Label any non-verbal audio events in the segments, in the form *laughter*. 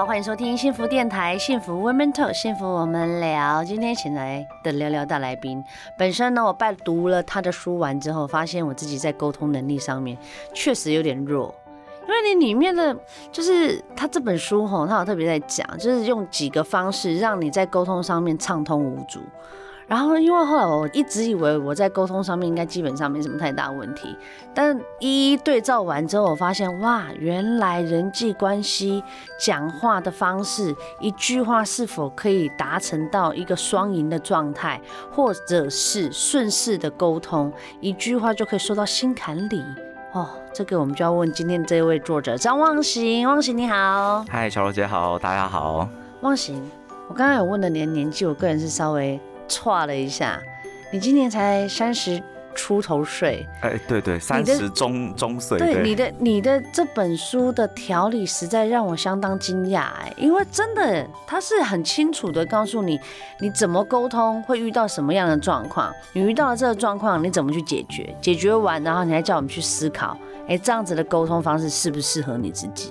好，欢迎收听幸福电台幸福 Women Talk，幸福我们聊。今天请来的聊聊大来宾，本身呢，我拜读了他的书完之后，发现我自己在沟通能力上面确实有点弱，因为你里面的，就是他这本书吼，他有特别在讲，就是用几个方式让你在沟通上面畅通无阻。然后，因为后来我一直以为我在沟通上面应该基本上没什么太大问题，但一一对照完之后，我发现哇，原来人际关系讲话的方式，一句话是否可以达成到一个双赢的状态，或者是顺势的沟通，一句话就可以说到心坎里哦。这个我们就要问今天这位作者张望行，望行你好，嗨，小罗姐好，大家好。望行，我刚刚有问了你的年纪，我个人是稍微。剉了一下，你今年才三十出头岁，哎，对对，三十中中岁。对，你的你的这本书的条理实在让我相当惊讶，哎，因为真的他是很清楚的告诉你，你怎么沟通会遇到什么样的状况，你遇到了这个状况，你怎么去解决，解决完，然后你还叫我们去思考，哎，这样子的沟通方式适不适合你自己？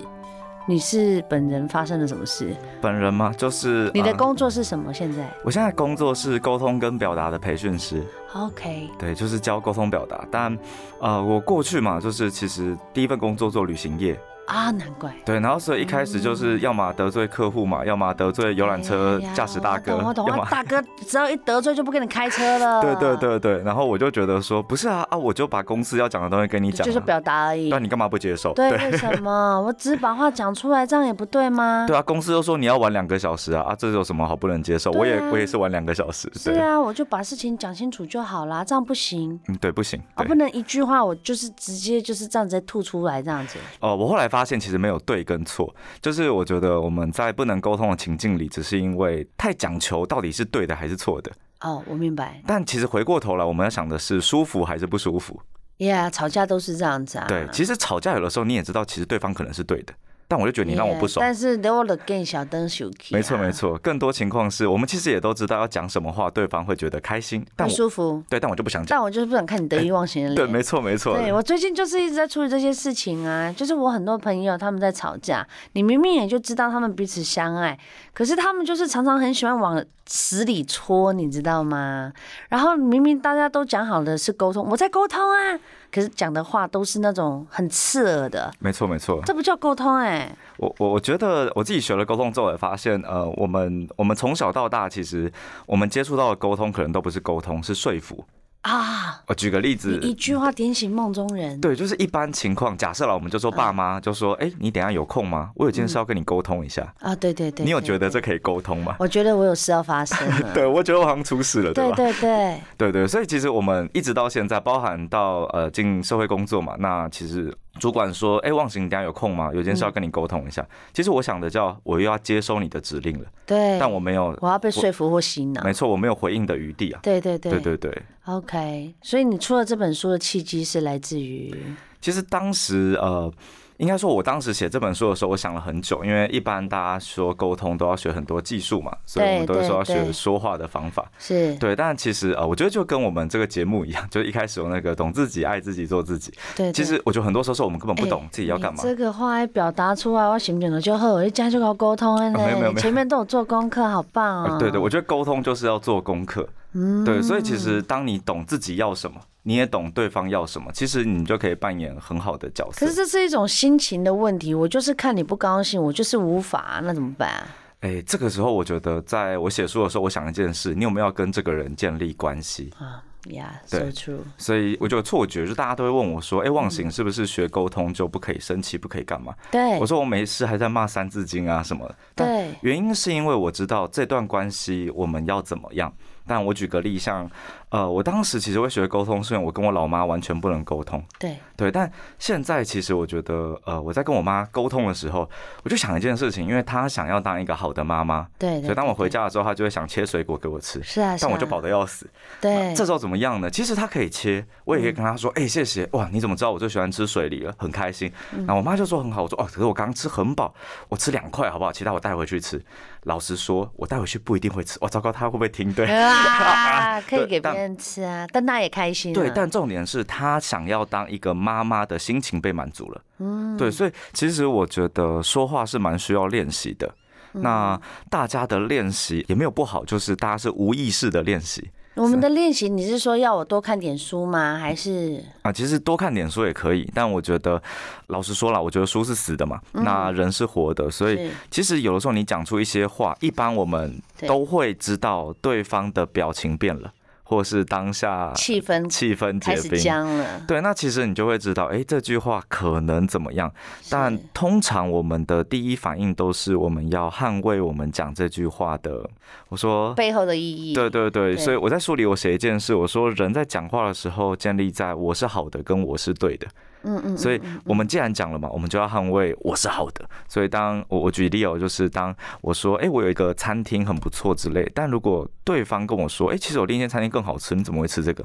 你是本人发生了什么事？本人吗？就是你的工作是什么？现在？我现在工作是沟通跟表达的培训师。OK。对，就是教沟通表达。但呃，我过去嘛，就是其实第一份工作做旅行业。啊，难怪。对，然后所以一开始就是要么得罪客户嘛，要么得罪游览车驾驶大哥。我懂，我懂。大哥只要一得罪就不给你开车了。对对对对，然后我就觉得说，不是啊啊，我就把公司要讲的东西跟你讲，就是表达而已。那你干嘛不接受？对，为什么？*laughs* 我只是把话讲出来，这样也不对吗？对啊，公司都说你要玩两个小时啊啊，这有什么好不能接受？我也我也是玩两个小时。对啊，我就把事情讲清楚就好啦，这样不行。嗯，对，不行。啊不能一句话，我就是直接就是这样子吐出来这样子。哦，我后来发现其实没有对。跟错，就是我觉得我们在不能沟通的情境里，只是因为太讲求到底是对的还是错的。哦，我明白。但其实回过头来，我们要想的是舒服还是不舒服。Yeah，吵架都是这样子啊。对，其实吵架有的时候你也知道，其实对方可能是对的。但我就觉得你让我不爽，但是留了更小灯小气。没错没错，更多情况是我们其实也都知道要讲什么话，对方会觉得开心，但舒服。对，但我就不想讲。但我就是不想看你得意忘形的脸。*laughs* 对，没错没错。对，我最近就是一直在处理这些事情啊，就是我很多朋友他们在吵架，你明明也就知道他们彼此相爱，可是他们就是常常很喜欢往死里戳，你知道吗？然后明明大家都讲好的是沟通，我在沟通啊。可是讲的话都是那种很刺耳的，没错没错，这不叫沟通哎、欸。我我我觉得我自己学了沟通之后，也发现呃，我们我们从小到大，其实我们接触到的沟通，可能都不是沟通，是说服。啊！我举个例子，一句话点醒梦中人。对，就是一般情况，假设了，我们就说爸妈就说：“哎，你等下有空吗？我有件事要跟你沟通一下。”啊，对对对，你有觉得这可以沟通吗？我觉得我有事要发生。*laughs* 对，我觉得我好像出事了，对吧？对对对，对对，所以其实我们一直到现在，包含到呃进社会工作嘛，那其实。主管说：“哎，忘形，你等下有空吗？有件事要跟你沟通一下。嗯”其实我想的叫我又要接收你的指令了，对，但我没有，我要被说服或洗脑。没错，我没有回应的余地啊。对对对，对对对。OK，所以你出了这本书的契机是来自于，其实当时呃。应该说，我当时写这本书的时候，我想了很久，因为一般大家说沟通都要学很多技术嘛，所以我们都是说要学说话的方法，是对。但其实呃，我觉得就跟我们这个节目一样，就是一开始有那个懂自己、爱自己、做自己。对，其实我觉得很多时候是我们根本不懂自己要干嘛。这个话表达出来，我心情就好，我一讲就要沟通。没有没有，前面都有做功课，好棒啊！对对，我觉得沟通就是要做功课。嗯，对，所以其实当你懂自己要什么。你也懂对方要什么，其实你就可以扮演很好的角色。可是这是一种心情的问题，我就是看你不高兴，我就是无法，那怎么办？哎、欸，这个时候我觉得，在我写书的时候，我想一件事：你有没有要跟这个人建立关系啊？Yeah，so true。所以我就有错觉，就大家都会问我说：“哎、欸，忘形是不是学沟通就不可以生气，不可以干嘛？”对，我说我没事，还在骂三字经啊什么的。对，原因是因为我知道这段关系我们要怎么样。但我举个例，像呃，我当时其实会学沟通，是因为我跟我老妈完全不能沟通。对对，但现在其实我觉得，呃，我在跟我妈沟通的时候，我就想一件事情，因为她想要当一个好的妈妈，对，所以当我回家的时候，她就会想切水果给我吃。是啊，但我就饱得要死。对，这时候怎么样呢？其实她可以切，我也可以跟她说，哎、嗯欸，谢谢，哇，你怎么知道我最喜欢吃水梨了？很开心。那我妈就说很好，我说哦，可是我刚刚吃很饱，我吃两块好不好？其他我带回去吃。老实说，我带回去不一定会吃。哇，糟糕，她会不会听？对 *laughs* 啊，可以给别人吃啊，但他也开心。对，但重点是他想要当一个妈妈的心情被满足了。嗯，对，所以其实我觉得说话是蛮需要练习的。那大家的练习也没有不好，就是大家是无意识的练习。我们的练习，你是说要我多看点书吗？还是？啊，其实多看点书也可以，但我觉得，老实说了，我觉得书是死的嘛，那人是活的，所以其实有的时候你讲出一些话，一般我们都会知道对方的表情变了。或是当下气氛气氛结冰，僵了。对，那其实你就会知道，哎，这句话可能怎么样。但通常我们的第一反应都是我们要捍卫我们讲这句话的，我说背后的意义。对对对，所以我在书里我写一件事，我说人在讲话的时候建立在我是好的跟我是对的。嗯嗯，所以我们既然讲了嘛，我们就要捍卫我是好的。所以当我我举例哦，就是当我说，哎，我有一个餐厅很不错之类，但如果对方跟我说，哎，其实我另一间餐厅更好吃，你怎么会吃这个？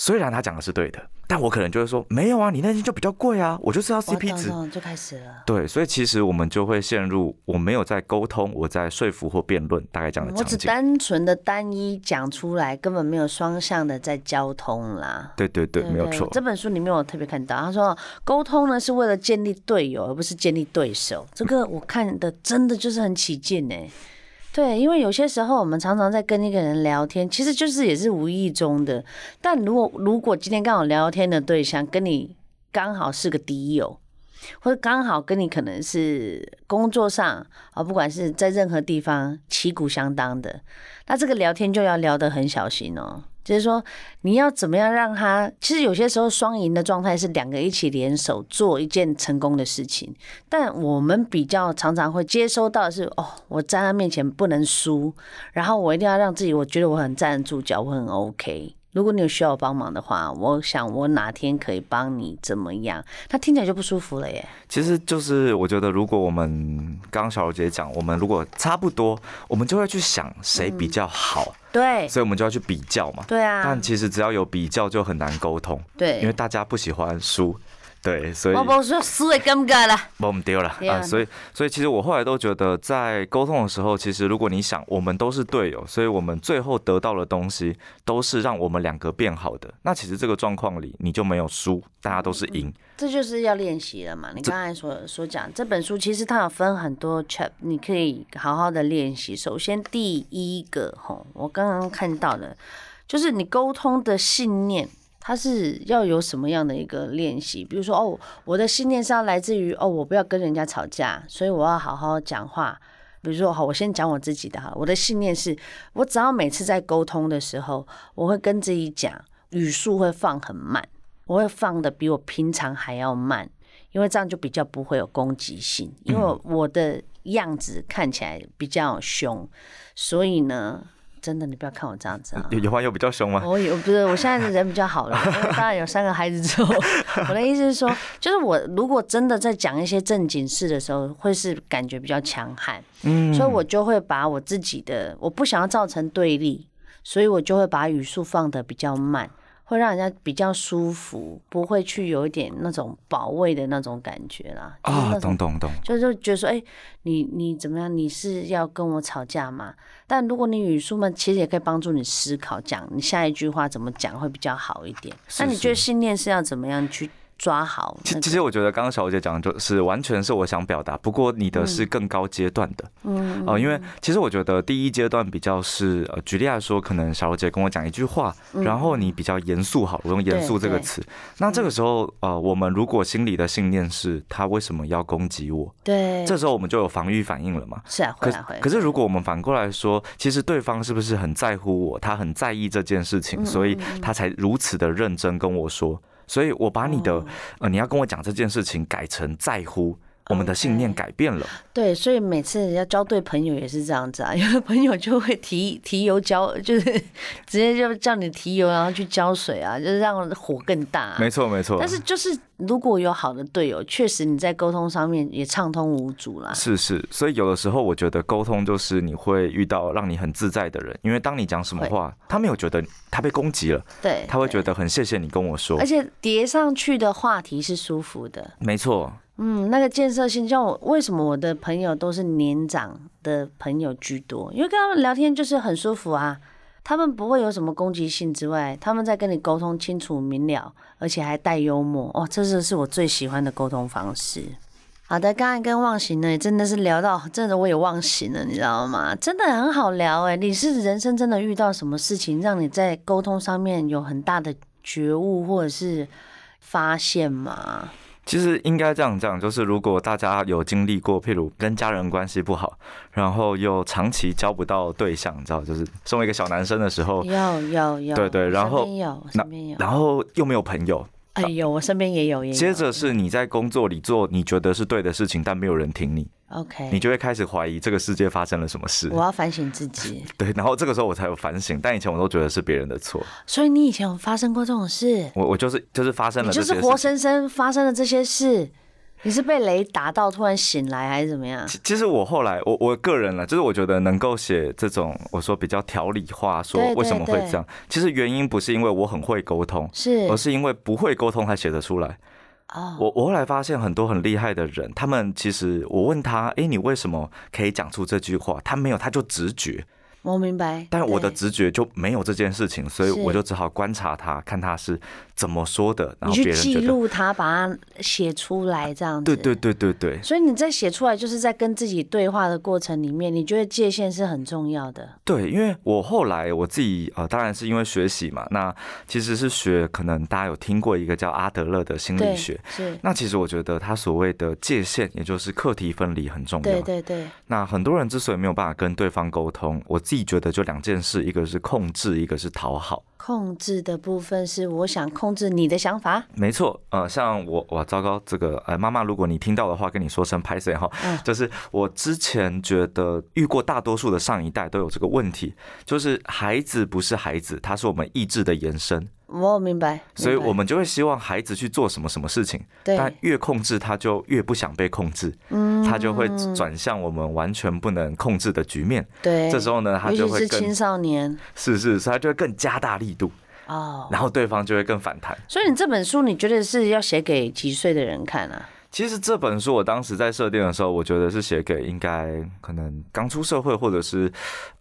虽然他讲的是对的，但我可能就会说没有啊，你那天就比较贵啊，我就是要 CP 值，就开始了。对，所以其实我们就会陷入我没有在沟通，我在说服或辩论，大概这样的。我只单纯的单一讲出来，根本没有双向的在交通啦。对对对，对对没有错。这本书里面我特别看到，他说沟通呢是为了建立队友，而不是建立对手。这个我看的真的就是很起劲呢。对，因为有些时候我们常常在跟一个人聊天，其实就是也是无意中的。但如果如果今天刚好聊天的对象跟你刚好是个敌友，或者刚好跟你可能是工作上啊，不管是在任何地方旗鼓相当的，那这个聊天就要聊得很小心哦。就是说，你要怎么样让他？其实有些时候双赢的状态是两个一起联手做一件成功的事情。但我们比较常常会接收到的是，哦，我在他面前不能输，然后我一定要让自己，我觉得我很站得住脚，我很 OK。如果你有需要我帮忙的话，我想我哪天可以帮你怎么样？他听起来就不舒服了耶。其实就是我觉得，如果我们刚刚小柔姐讲，我们如果差不多，我们就会去想谁比较好。嗯、对，所以我们就要去比较嘛。对啊。但其实只要有比较，就很难沟通。对，因为大家不喜欢输。对，所以我不说输也尴尬了，我们丢了啊！所以，所以其实我后来都觉得，在沟通的时候，其实如果你想，我们都是队友，所以我们最后得到的东西都是让我们两个变好的。那其实这个状况里，你就没有输，大家都是赢。这就是要练习了嘛？你刚才所所讲这本书，其实它有分很多 chapter，你可以好好的练习。首先，第一个吼，我刚刚看到的，就是你沟通的信念。他是要有什么样的一个练习？比如说，哦，我的信念是要来自于哦，我不要跟人家吵架，所以我要好好讲话。比如说，好，我先讲我自己的哈，我的信念是，我只要每次在沟通的时候，我会跟自己讲，语速会放很慢，我会放的比我平常还要慢，因为这样就比较不会有攻击性，因为我的样子看起来比较凶，所以呢。真的，你不要看我这样子啊！有话又比较凶吗？我有，不是，我现在的人比较好了。*laughs* 当然有三个孩子之后，我的意思是说，就是我如果真的在讲一些正经事的时候，会是感觉比较强悍。嗯，所以我就会把我自己的，我不想要造成对立，所以我就会把语速放的比较慢。会让人家比较舒服，不会去有一点那种保卫的那种感觉啦。啊，懂懂懂，就是觉得说，哎、欸，你你怎么样？你是要跟我吵架吗？但如果你语速慢，其实也可以帮助你思考，讲你下一句话怎么讲会比较好一点。那你觉得信念是要怎么样去？抓好。其其实我觉得刚刚小姐讲的就是完全是我想表达，不过你的是更高阶段的。嗯。哦，因为其实我觉得第一阶段比较是呃，举例来说，可能小姐跟我讲一句话，然后你比较严肃，好，我用严肃这个词。那这个时候呃，我们如果心里的信念是他为什么要攻击我？对。这时候我们就有防御反应了嘛？是啊，会啊会。可是如果我们反过来说，其实对方是不是很在乎我？他很在意这件事情，所以他才如此的认真跟我说。所以，我把你的呃，你要跟我讲这件事情改成在乎，我们的信念改变了。对，所以每次要交对朋友也是这样子啊，*laughs* 有的朋友就会提提油浇，就是直接就叫你提油，然后去浇水啊，就是让火更大啊。没错，没错。但是就是如果有好的队友，确实你在沟通上面也畅通无阻啦。是是，所以有的时候我觉得沟通就是你会遇到让你很自在的人，因为当你讲什么话，他没有觉得他被攻击了，对，他会觉得很谢谢你跟我说，而且叠上去的话题是舒服的。没错。嗯，那个建设性，像我为什么我的朋友都是年长的朋友居多？因为跟他们聊天就是很舒服啊，他们不会有什么攻击性之外，他们在跟你沟通清楚明了，而且还带幽默，哦，这是是我最喜欢的沟通方式。好的，刚才跟忘形呢，真的是聊到，真的我也忘形了，你知道吗？真的很好聊哎，你是人生真的遇到什么事情，让你在沟通上面有很大的觉悟或者是发现吗？其实应该这样讲，就是如果大家有经历过，譬如跟家人关系不好，然后又长期交不到对象，你知道，就是身为一个小男生的时候，有有有，对对，然后身边有，然后又没有朋友，哎呦，我身边也有，也有。接着是你在工作里做你觉得是对的事情，但没有人听你。OK，你就会开始怀疑这个世界发生了什么事。我要反省自己。*laughs* 对，然后这个时候我才有反省，但以前我都觉得是别人的错。所以你以前有发生过这种事？我我就是就是发生了，就是活生生发生了这些事。你是被雷打到突然醒来还是怎么样？其其实我后来我我个人呢，就是我觉得能够写这种我说比较条理化，说为什么会这样。其实原因不是因为我很会沟通，是而是因为不会沟通才写得出来。哦，我我后来发现很多很厉害的人，他们其实我问他，哎，你为什么可以讲出这句话？他没有，他就直觉。我明白，但我的直觉就没有这件事情，所以我就只好观察他，看他是怎么说的，然后别人记录他，把它写出来，这样子。对对对对对。所以你在写出来，就是在跟自己对话的过程里面，你觉得界限是很重要的。对，因为我后来我自己呃，当然是因为学习嘛，那其实是学，可能大家有听过一个叫阿德勒的心理学，是。那其实我觉得他所谓的界限，也就是课题分离很重要。对对对。那很多人之所以没有办法跟对方沟通，我自己觉得就两件。事，一个是控制，一个是讨好。控制的部分是我想控制你的想法，没错。呃，像我，哇，糟糕，这个，呃，妈妈，如果你听到的话，跟你说声拍谁哈。嗯，就是我之前觉得遇过大多数的上一代都有这个问题，就是孩子不是孩子，他是我们意志的延伸。我明白，所以我们就会希望孩子去做什么什么事情，但越控制他就越不想被控制，嗯，他就会转向我们完全不能控制的局面，对，这时候呢，他就会更青少年，是是，所以他就会更加大力度，哦，然后对方就会更反弹。所以你这本书你觉得是要写给几岁的人看啊？其实这本书我当时在设定的时候，我觉得是写给应该可能刚出社会，或者是，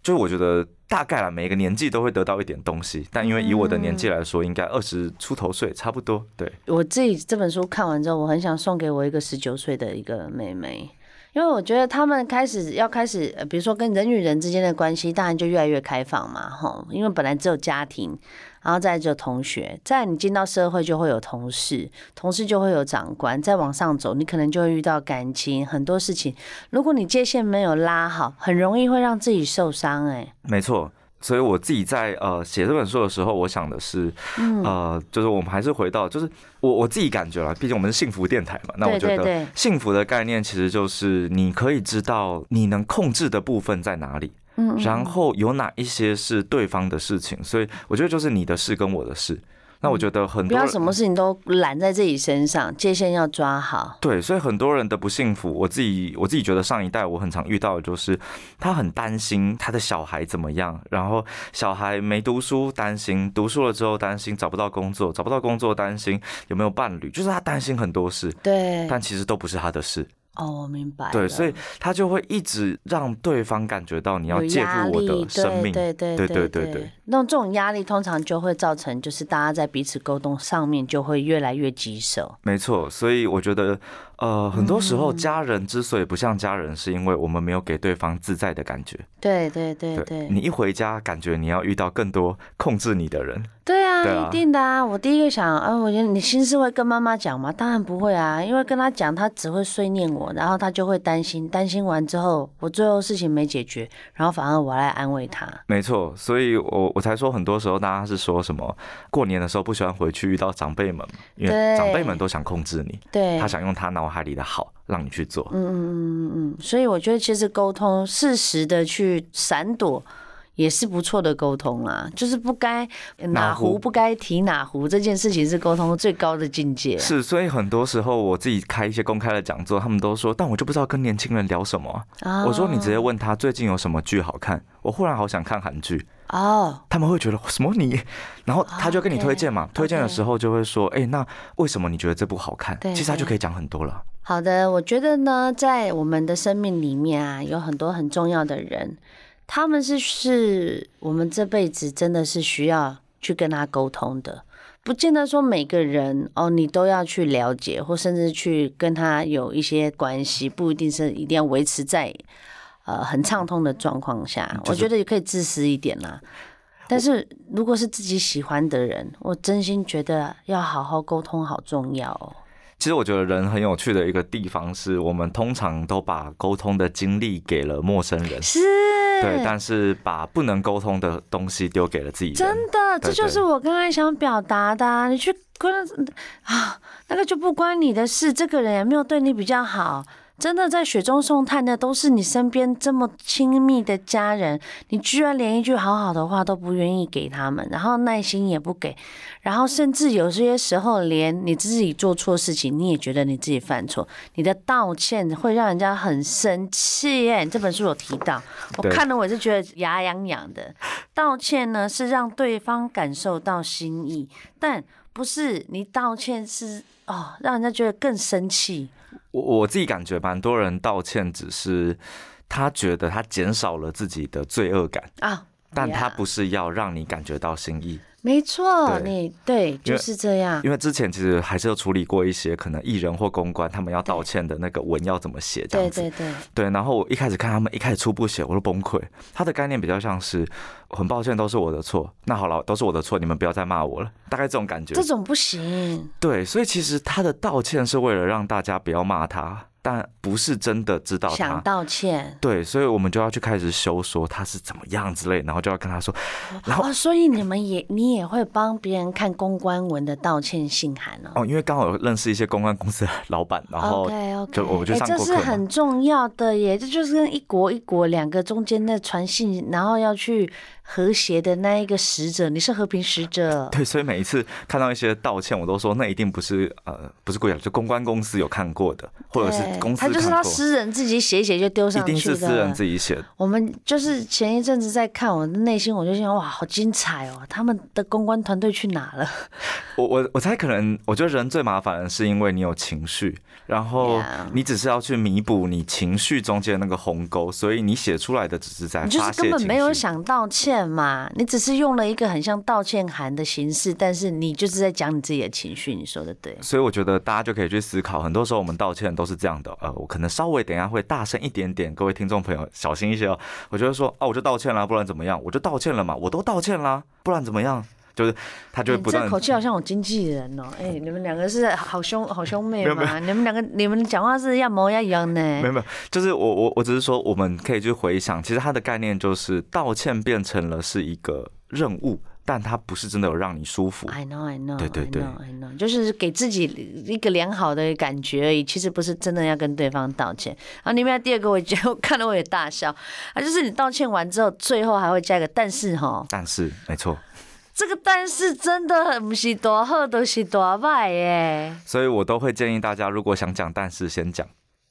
就我觉得大概啦，每个年纪都会得到一点东西。但因为以我的年纪来说，应该二十出头岁差不多。对，我自己这本书看完之后，我很想送给我一个十九岁的一个妹妹。因为我觉得他们开始要开始，比如说跟人与人之间的关系，当然就越来越开放嘛，吼。因为本来只有家庭，然后再就同学，再你进到社会就会有同事，同事就会有长官，再往上走，你可能就会遇到感情很多事情。如果你界限没有拉好，很容易会让自己受伤。哎，没错。所以我自己在呃写这本书的时候，我想的是，呃，就是我们还是回到，就是我我自己感觉了，毕竟我们是幸福电台嘛，那我觉得幸福的概念其实就是你可以知道你能控制的部分在哪里，然后有哪一些是对方的事情，所以我觉得就是你的事跟我的事。那我觉得很多不要什么事情都揽在自己身上，界限要抓好。对，所以很多人的不幸福，我自己我自己觉得上一代我很常遇到的就是，他很担心他的小孩怎么样，然后小孩没读书担心，读书了之后担心找不到工作，找不到工作担心有没有伴侣，就是他担心很多事。对，但其实都不是他的事。哦，我明白。对，所以他就会一直让对方感觉到你要介入我的生命。对对对对对对。那这种压力通常就会造成，就是大家在彼此沟通上面就会越来越棘手。没错，所以我觉得。呃，很多时候家人之所以不像家人，是因为我们没有给对方自在的感觉。对对对对，你一回家，感觉你要遇到更多控制你的人。对啊，一定的啊。我第一个想，啊，我觉得你心事会跟妈妈讲吗？当然不会啊，因为跟他讲，他只会碎念我，然后他就会担心，担心完之后，我最后事情没解决，然后反而我来安慰他。没错，所以我我才说，很多时候大家是说什么过年的时候不喜欢回去遇到长辈们，因为长辈们都想控制你，对，他想用他脑。海里的好让你去做。嗯嗯嗯嗯嗯，所以我觉得其实沟通适时的去闪躲。也是不错的沟通啦，就是不该哪壶不该提哪壶这件事情是沟通最高的境界。是，所以很多时候我自己开一些公开的讲座，他们都说，但我就不知道跟年轻人聊什么。啊、我说你直接问他最近有什么剧好看，我忽然好想看韩剧哦。他们会觉得什么你，然后他就跟你推荐嘛，推荐的时候就会说，哎，那为什么你觉得这部好看？其实他就可以讲很多了。好的，我觉得呢，在我们的生命里面啊，有很多很重要的人。他们是是我们这辈子真的是需要去跟他沟通的，不见得说每个人哦，你都要去了解，或甚至去跟他有一些关系，不一定是一定要维持在呃很畅通的状况下。就是、我觉得也可以自私一点啦。但是如果是自己喜欢的人，我真心觉得要好好沟通，好重要哦。其实我觉得人很有趣的一个地方是，我们通常都把沟通的经历给了陌生人，是，对，但是把不能沟通的东西丢给了自己。真的，这就是我刚才想表达的。你去跟啊，那个就不关你的事，这个人也没有对你比较好。真的在雪中送炭的都是你身边这么亲密的家人，你居然连一句好好的话都不愿意给他们，然后耐心也不给，然后甚至有些时候连你自己做错事情，你也觉得你自己犯错，你的道歉会让人家很生气耶。这本书有提到，我看了我是觉得牙痒痒的。道歉呢是让对方感受到心意，但不是你道歉是哦让人家觉得更生气。我我自己感觉，蛮多人道歉，只是他觉得他减少了自己的罪恶感啊，但他不是要让你感觉到心意。没错，你对就是这样。因为之前其实还是有处理过一些可能艺人或公关他们要道歉的那个文要怎么写这样子。对对对。对，然后我一开始看他们一开始初步写，我都崩溃。他的概念比较像是很抱歉，都是我的错。那好了，都是我的错，你们不要再骂我了。大概这种感觉。这种不行。对，所以其实他的道歉是为了让大家不要骂他。但不是真的知道他想道歉，对，所以我们就要去开始修说他是怎么样之类，然后就要跟他说，然后、哦、所以你们也你也会帮别人看公关文的道歉信函哦。哦，因为刚好有认识一些公关公司的老板，然后 OK OK，就我就上过这是很重要的耶，这就是跟一国一国两个中间的传信，然后要去。和谐的那一个使者，你是和平使者。*laughs* 对，所以每一次看到一些道歉，我都说那一定不是呃，不是贵人，就公关公司有看过的，或者是公司。他就是他私人自己写一写就丢上去的。一定是私人自己写的。我们就是前一阵子在看，我的内心我就想，哇，好精彩哦！他们的公关团队去哪了？*laughs* 我我我猜可能，我觉得人最麻烦的是因为你有情绪，然后你只是要去弥补你情绪中间那个鸿沟，所以你写出来的只是在就是根本没有想道歉。嘛，你只是用了一个很像道歉函的形式，但是你就是在讲你自己的情绪。你说的对，所以我觉得大家就可以去思考，很多时候我们道歉都是这样的。呃，我可能稍微等一下会大声一点点，各位听众朋友小心一些哦。我觉得说啊，我就道歉了，不然怎么样？我就道歉了嘛，我都道歉啦，不然怎么样？就是他就会不。这口气好像我经纪人哦、喔。哎、欸，你们两个是好兄好兄妹嘛？你们两个你们讲话是要模一样呢？没有没有，就是我我我只是说，我们可以去回想，其实他的概念就是道歉变成了是一个任务，但他不是真的有让你舒服。I know, I know, 对对对 I know, I know, 就是给自己一个良好的感觉而已，其实不是真的要跟对方道歉。然后里面第二个，我觉得我看了我也大笑啊，就是你道歉完之后，最后还会加一个但是哈，但是没错。这个但是真的很不是多好，都是多坏耶。所以我都会建议大家，如果想讲，但是先讲。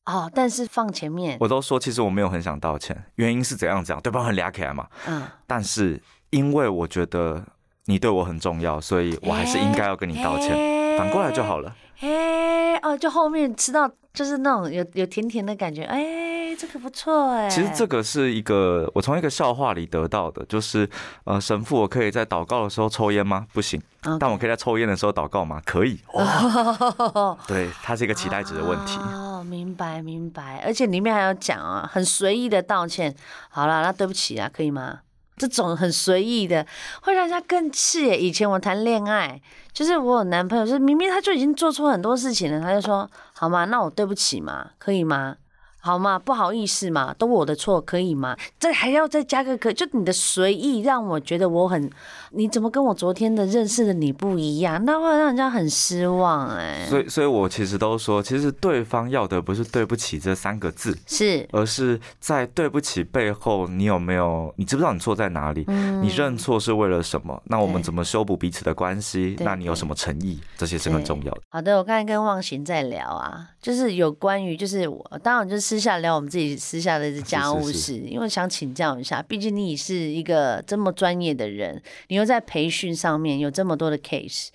哦，但是放前面。我都说，其实我没有很想道歉，原因是怎样讲？对方很俩起来嘛。嗯。但是因为我觉得你对我很重要，所以我还是应该要跟你道歉。反过来就好了。哎，哦，就后面吃到就是那种有有甜甜的感觉，哎。这个不错哎，其实这个是一个我从一个笑话里得到的，就是呃，神父，我可以在祷告的时候抽烟吗？不行.但我可以在抽烟的时候祷告吗？可以。哦，*laughs* 对，它是一个期待值的问题。哦，明白明白，而且里面还有讲啊，很随意的道歉。好了，那对不起啊，可以吗？这种很随意的会让人家更气。以前我谈恋爱，就是我有男朋友，就是明明他就已经做错很多事情了，他就说好吗？那我对不起嘛，可以吗？好嘛？不好意思嘛，都我的错，可以吗？这还要再加个可，就你的随意让我觉得我很，你怎么跟我昨天的认识的你不一样？那会让人家很失望哎、欸。所以，所以我其实都说，其实对方要的不是对不起这三个字，是，而是在对不起背后，你有没有，你知不知道你错在哪里？嗯、你认错是为了什么？那我们怎么修补彼此的关系？那你有什么诚意？这些是很重要的。好的，我刚才跟忘形在聊啊，就是有关于，就是我当然就是。私下聊我们自己私下的家务事，是是是，因为想请教一下，毕竟你是一个这么专业的人，你又在培训上面有这么多的 case。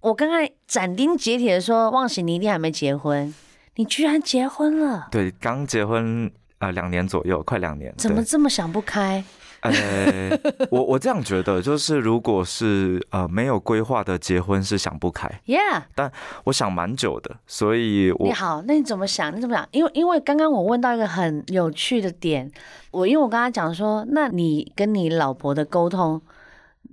我刚才斩钉截铁的说，忘形你一定还没结婚，你居然结婚了？对，刚结婚啊，呃，两年左右，快两年。怎么这么想不开？呃，我我这样觉得，就是如果是呃没有规划的结婚是想不开，Yeah，但我想蛮久的，所以我你好，那你怎么想？你怎么想？因为因为刚刚我问到一个很有趣的点，我因为我跟他讲说，那你跟你老婆的沟通，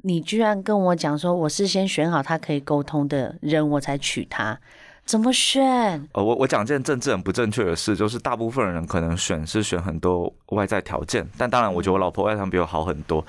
你居然跟我讲说，我是先选好他可以沟通的人，我才娶她。怎么选？呃，我我讲件政治很不正确的事，就是大部分人可能选是选很多外在条件，但当然，我觉得我老婆外向比我好很多。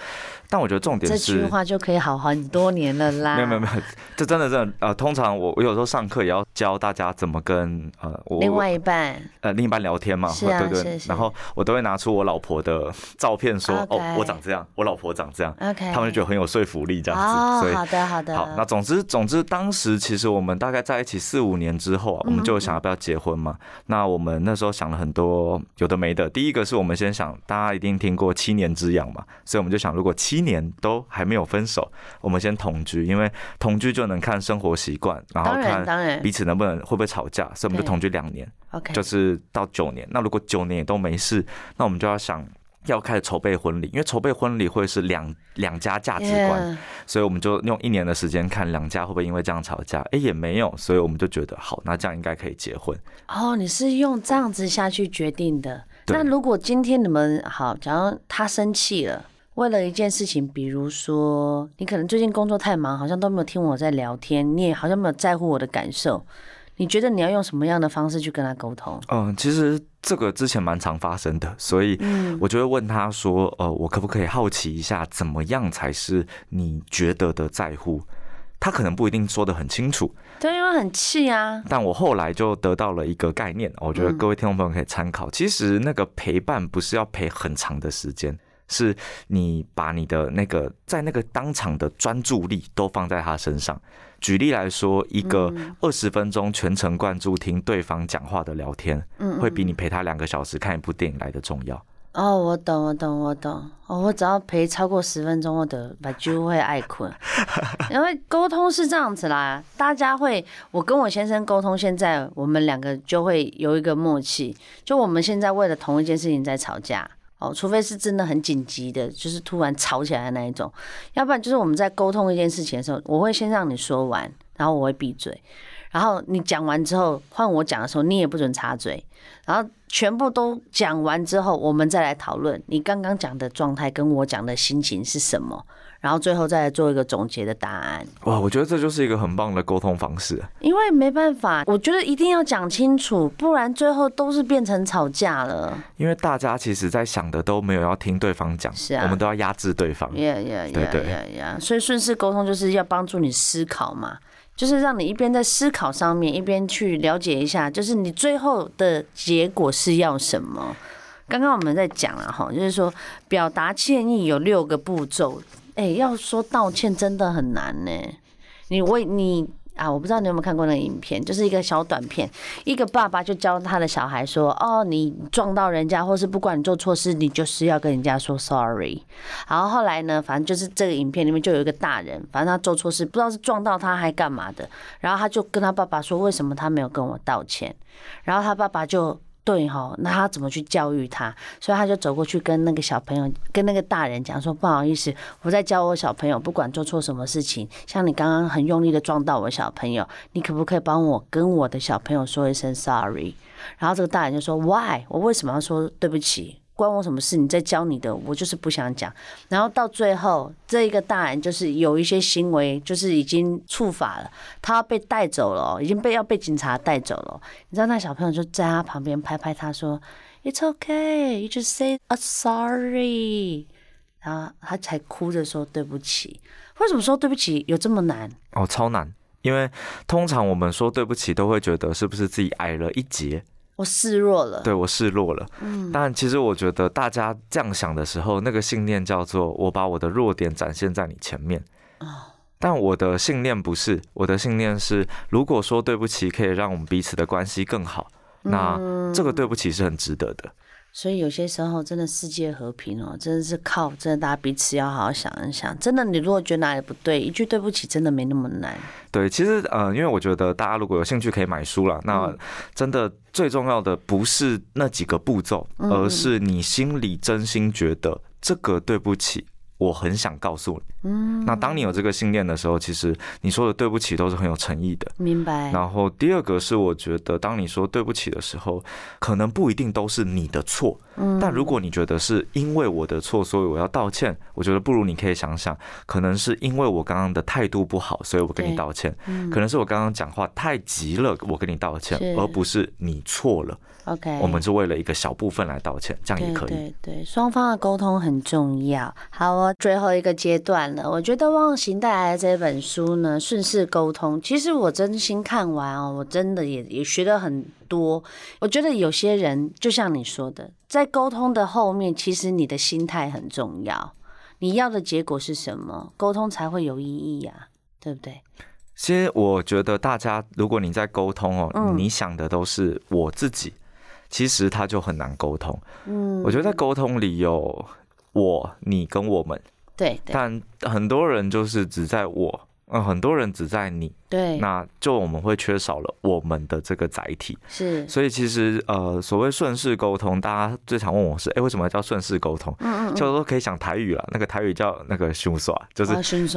但我觉得重点是这句话就可以好很多年了啦。没有没有没有，这真的真的呃，通常我我有时候上课也要教大家怎么跟呃我另外一半呃另一半聊天嘛，是啊、对对。然后我都会拿出我老婆的照片说，okay. 哦我长这样，我老婆长这样，OK，他们就觉得很有说服力这样子。哦，所以好的好的。好，那总之总之当时其实我们大概在一起四五年之后啊，我们就想要不要结婚嘛。嗯、那我们那时候想了很多有的没的。第一个是我们先想，大家一定听过七年之痒嘛，所以我们就想，如果七年都还没有分手，我们先同居，因为同居就能看生活习惯，然后看彼此能不能会不会吵架，所以我们就同居两年，OK，就是到九年。那如果九年也都没事，那我们就要想要开始筹备婚礼，因为筹备婚礼会是两两家价值观，所以我们就用一年的时间看两家会不会因为这样吵架，哎，也没有，所以我们就觉得好，那这样应该可以结婚。哦，你是用这样子下去决定的？那如果今天你们好，假如他生气了？为了一件事情，比如说你可能最近工作太忙，好像都没有听我在聊天，你也好像没有在乎我的感受。你觉得你要用什么样的方式去跟他沟通？嗯，其实这个之前蛮常发生的，所以我就会问他说：“呃，我可不可以好奇一下，怎么样才是你觉得的在乎？”他可能不一定说的很清楚，对，因为很气啊。但我后来就得到了一个概念，我觉得各位听众朋友可以参考。其实那个陪伴不是要陪很长的时间。是你把你的那个在那个当场的专注力都放在他身上。举例来说，一个二十分钟全程贯注听对方讲话的聊天，嗯会比你陪他两个小时看一部电影来的重要。哦，我懂，我懂，我懂。哦，我只要陪超过十分钟，我的把就会爱困。*laughs* 因为沟通是这样子啦，大家会，我跟我先生沟通，现在我们两个就会有一个默契，就我们现在为了同一件事情在吵架。哦，除非是真的很紧急的，就是突然吵起来的那一种，要不然就是我们在沟通一件事情的时候，我会先让你说完，然后我会闭嘴，然后你讲完之后换我讲的时候，你也不准插嘴，然后全部都讲完之后，我们再来讨论你刚刚讲的状态跟我讲的心情是什么。然后最后再来做一个总结的答案。哇，我觉得这就是一个很棒的沟通方式。因为没办法，我觉得一定要讲清楚，不然最后都是变成吵架了。因为大家其实在想的都没有要听对方讲，是啊，我们都要压制对方。所以顺势沟通就是要帮助你思考嘛，就是让你一边在思考上面，一边去了解一下，就是你最后的结果是要什么。刚刚我们在讲了哈，就是说表达歉意有六个步骤。哎、要说道歉真的很难呢。你为你啊，我不知道你有没有看过那个影片，就是一个小短片，一个爸爸就教他的小孩说：“哦，你撞到人家，或是不管你做错事，你就是要跟人家说 sorry。”然后后来呢，反正就是这个影片里面就有一个大人，反正他做错事，不知道是撞到他还干嘛的，然后他就跟他爸爸说：“为什么他没有跟我道歉？”然后他爸爸就。对哈，那他怎么去教育他？所以他就走过去跟那个小朋友，跟那个大人讲说：“不好意思，我在教我小朋友，不管做错什么事情，像你刚刚很用力的撞到我小朋友，你可不可以帮我跟我的小朋友说一声 sorry？” 然后这个大人就说：“Why？我为什么要说对不起？关我什么事？你在教你的，我就是不想讲。然后到最后，这一个大人就是有一些行为，就是已经触法了，他要被带走了，已经被要被警察带走了。你知道那小朋友就在他旁边拍拍他说：“It's okay, you just say a sorry。”然后他才哭着说：“对不起。”为什么说对不起有这么难？哦，超难。因为通常我们说对不起，都会觉得是不是自己矮了一截，我示弱了，对，我示弱了。嗯，但其实我觉得大家这样想的时候，那个信念叫做我把我的弱点展现在你前面。哦，但我的信念不是，我的信念是，如果说对不起可以让我们彼此的关系更好，那这个对不起是很值得的。所以有些时候，真的世界和平哦，真的是靠真的大家彼此要好好想一想。真的，你如果觉得哪里不对，一句对不起真的没那么难。对，其实呃，因为我觉得大家如果有兴趣可以买书了。那真的最重要的不是那几个步骤，而是你心里真心觉得这个对不起。我很想告诉你，嗯，那当你有这个信念的时候，其实你说的对不起都是很有诚意的，明白。然后第二个是，我觉得当你说对不起的时候，可能不一定都是你的错，嗯，但如果你觉得是因为我的错，所以我要道歉，我觉得不如你可以想想，可能是因为我刚刚的态度不好，所以我跟你道歉，嗯，可能是我刚刚讲话太急了，我跟你道歉，而不是你错了。OK，我们是为了一个小部分来道歉，这样也可以。对对，双方的沟通很重要。好哦，最后一个阶段了。我觉得忘形带来的这本书呢，顺势沟通。其实我真心看完哦，我真的也也学了很多。我觉得有些人就像你说的，在沟通的后面，其实你的心态很重要。你要的结果是什么，沟通才会有意义呀，对不对？其实我觉得大家，如果你在沟通哦，嗯，你想的都是我自己。其实他就很难沟通。嗯，我觉得在沟通里有我、你跟我们。对。但很多人就是只在我，嗯，很多人只在你。对。那就我们会缺少了我们的这个载体。是。所以其实呃，所谓顺势沟通，大家最常问我是：哎，为什么叫顺势沟通？嗯嗯。就说可以讲台语了，那个台语叫 *laughs* 那个凶刷，就是啊顺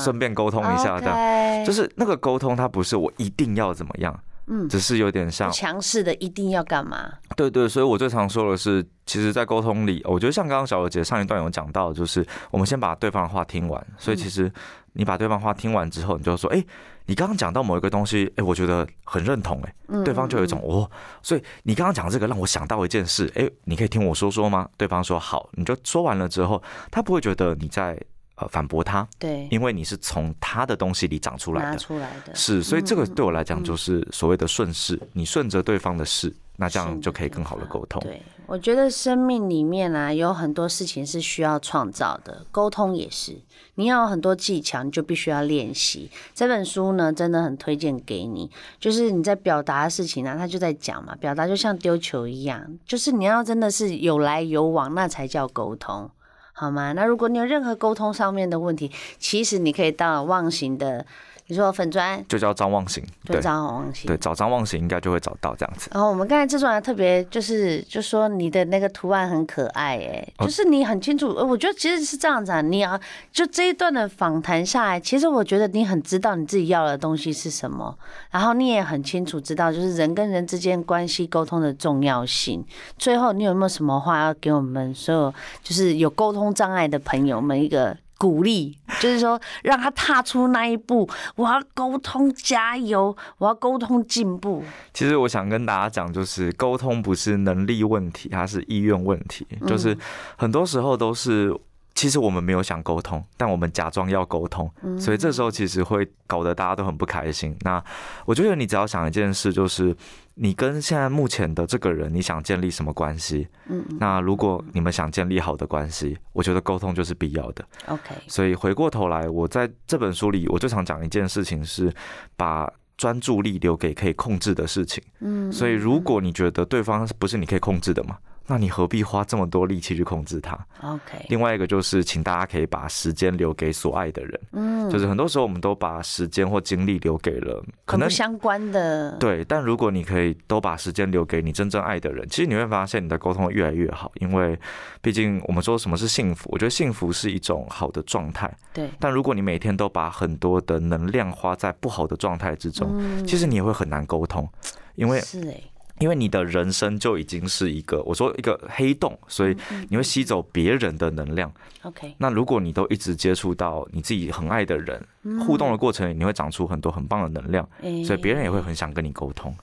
顺便沟通一下这样。就是那个沟通，它不是我一定要怎么样。嗯，只是有点像强势的，一定要干嘛？对对，所以我最常说的是，其实，在沟通里，我觉得像刚刚小娥姐上一段有讲到，就是我们先把对方的话听完。所以，其实你把对方话听完之后，你就说，哎，你刚刚讲到某一个东西，哎，我觉得很认同，哎，对方就有一种哦，所以你刚刚讲这个让我想到一件事，哎，你可以听我说说吗？对方说好，你就说完了之后，他不会觉得你在。呃，反驳他，对，因为你是从他的东西里长出来的，拿出来的，是，所以这个对我来讲就是所谓的顺势，你顺着对方的势，那这样就可以更好的沟通。对，我觉得生命里面啊，有很多事情是需要创造的，沟通也是，你要有很多技巧，你就必须要练习。这本书呢，真的很推荐给你，就是你在表达的事情呢，他就在讲嘛，表达就像丢球一样，就是你要真的是有来有往，那才叫沟通。好吗？那如果你有任何沟通上面的问题，其实你可以到忘形的。你说粉砖就叫张望行，对，张望行，对，找张望行应该就会找到这样子。然后我们刚才制作人特别就是就说你的那个图案很可爱，哎，就是你很清楚。我觉得其实是这样子啊，你要就这一段的访谈下来，其实我觉得你很知道你自己要的东西是什么，然后你也很清楚知道就是人跟人之间关系沟通的重要性。最后，你有没有什么话要给我们所有就是有沟通障碍的朋友们一个？鼓励，就是说让他踏出那一步。我要沟通，加油！我要沟通，进步。其实我想跟大家讲，就是沟通不是能力问题，它是意愿问题。就是很多时候都是，其实我们没有想沟通，但我们假装要沟通，所以这时候其实会搞得大家都很不开心。那我觉得你只要想一件事，就是。你跟现在目前的这个人，你想建立什么关系？嗯，那如果你们想建立好的关系，我觉得沟通就是必要的。OK，所以回过头来，我在这本书里，我最常讲一件事情是，把专注力留给可以控制的事情。嗯，所以如果你觉得对方不是你可以控制的嘛？那你何必花这么多力气去控制它？OK。另外一个就是，请大家可以把时间留给所爱的人。嗯，就是很多时候我们都把时间或精力留给了可能相关的。对，但如果你可以都把时间留给你真正爱的人，其实你会发现你的沟通会越来越好。因为毕竟我们说什么是幸福，我觉得幸福是一种好的状态。对。但如果你每天都把很多的能量花在不好的状态之中，其实你也会很难沟通，因为是诶。因为你的人生就已经是一个，我说一个黑洞，所以你会吸走别人的能量。OK，那如果你都一直接触到你自己很爱的人，互动的过程里，你会长出很多很棒的能量，所以别人也会很想跟你沟通。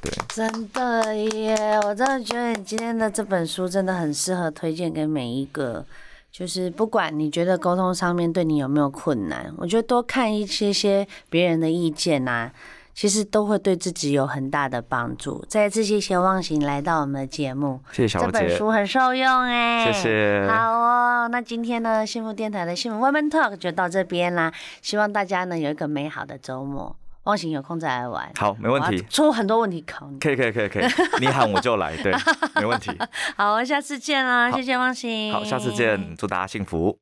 对，真的耶！我真的觉得你今天的这本书真的很适合推荐给每一个，就是不管你觉得沟通上面对你有没有困难，我觉得多看一些些别人的意见啊。其实都会对自己有很大的帮助。再次谢谢忘形来到我们的节目，谢谢小姐，这本书很受用哎，谢谢。好哦，那今天呢，幸福电台的幸福 Women Talk 就到这边啦。希望大家呢有一个美好的周末。忘形有空再来玩，好，没问题。出很多问题考你，可以可以可以可以，*laughs* 你喊我就来，对，没问题。好，下次见啦，谢谢忘形。好，下次见，祝大家幸福。